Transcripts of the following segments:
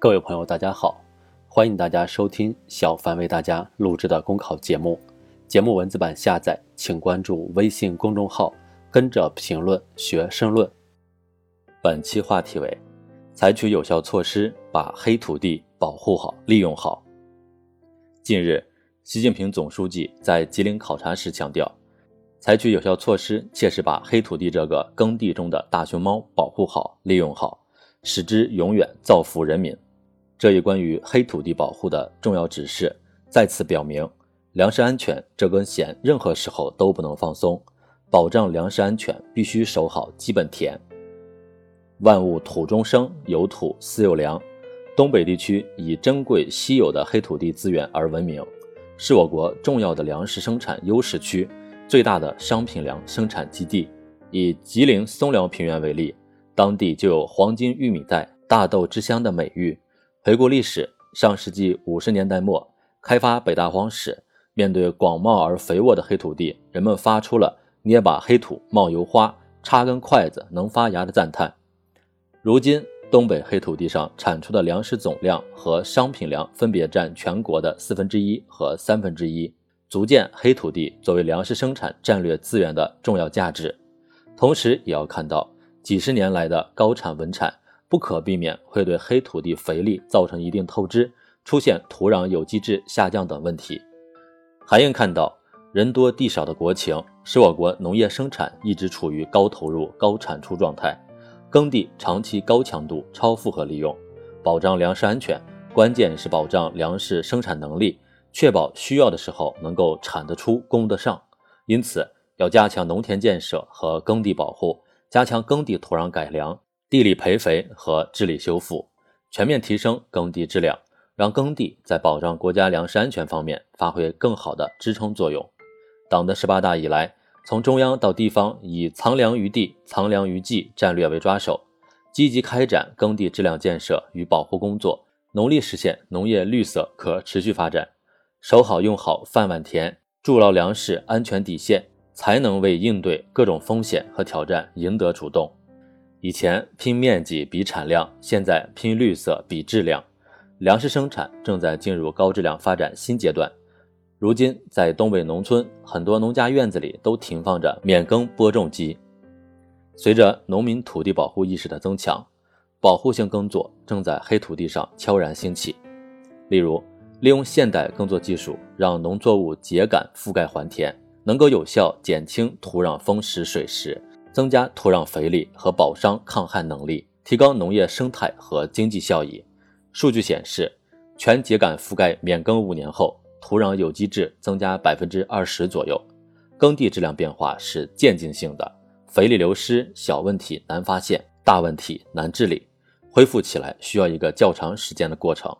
各位朋友，大家好，欢迎大家收听小凡为大家录制的公考节目。节目文字版下载，请关注微信公众号，跟着评论学申论。本期话题为：采取有效措施把黑土地保护好、利用好。近日，习近平总书记在吉林考察时强调，采取有效措施，切实把黑土地这个耕地中的大熊猫保护好、利用好，使之永远造福人民。这一关于黑土地保护的重要指示，再次表明，粮食安全这根弦任何时候都不能放松，保障粮食安全必须守好基本田。万物土中生，有土斯有粮。东北地区以珍贵稀有的黑土地资源而闻名，是我国重要的粮食生产优势区，最大的商品粮生产基地。以吉林松辽平原为例，当地就有“黄金玉米带、大豆之乡”的美誉。回顾历史，上世纪五十年代末开发北大荒时，面对广袤而肥沃的黑土地，人们发出了“捏把黑土冒油花，插根筷子能发芽”的赞叹。如今，东北黑土地上产出的粮食总量和商品粮分别占全国的四分之一和三分之一，足见黑土地作为粮食生产战略资源的重要价值。同时，也要看到几十年来的高产稳产。不可避免会对黑土地肥力造成一定透支，出现土壤有机质下降等问题。还应看到人多地少的国情，使我国农业生产一直处于高投入、高产出状态，耕地长期高强度、超负荷利用。保障粮食安全，关键是保障粮食生产能力，确保需要的时候能够产得出、供得上。因此，要加强农田建设和耕地保护，加强耕地土壤改良。地力培肥和治理修复，全面提升耕地质量，让耕地在保障国家粮食安全方面发挥更好的支撑作用。党的十八大以来，从中央到地方，以藏粮于地、藏粮于技战略为抓手，积极开展耕地质量建设与保护工作，努力实现农业绿色可持续发展。守好用好饭碗田，筑牢粮食安全底线，才能为应对各种风险和挑战赢得主动。以前拼面积比产量，现在拼绿色比质量。粮食生产正在进入高质量发展新阶段。如今，在东北农村，很多农家院子里都停放着免耕播种机。随着农民土地保护意识的增强，保护性耕作正在黑土地上悄然兴起。例如，利用现代耕作技术，让农作物秸秆覆盖还田，能够有效减轻土壤风蚀水蚀。增加土壤肥力和保墒抗旱能力，提高农业生态和经济效益。数据显示，全秸秆覆盖免耕五年后，土壤有机质增加百分之二十左右。耕地质量变化是渐进性的，肥力流失小问题难发现，大问题难治理，恢复起来需要一个较长时间的过程。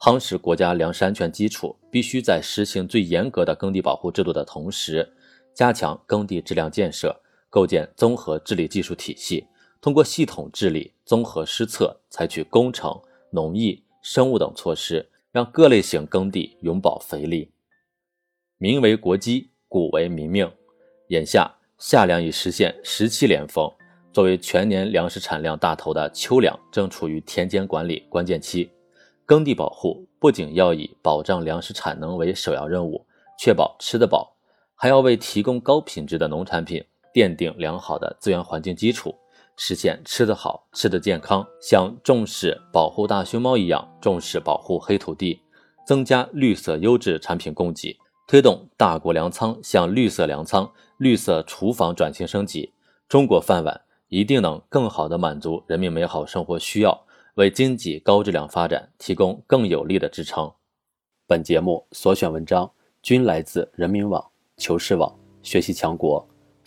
夯实国家粮食安全基础，必须在实行最严格的耕地保护制度的同时，加强耕地质量建设。构建综合治理技术体系，通过系统治理、综合施策，采取工程、农艺、生物等措施，让各类型耕地永保肥力。民为国基，谷为民命。眼下，夏粮已实现十七连丰，作为全年粮食产量大头的秋粮正处于田间管理关键期。耕地保护不仅要以保障粮食产能为首要任务，确保吃得饱，还要为提供高品质的农产品。奠定良好的资源环境基础，实现吃得好、吃得健康。像重视保护大熊猫一样重视保护黑土地，增加绿色优质产品供给，推动大国粮仓向绿色粮仓、绿色厨房转型升级，中国饭碗一定能更好地满足人民美好生活需要，为经济高质量发展提供更有力的支撑。本节目所选文章均来自人民网、求是网、学习强国。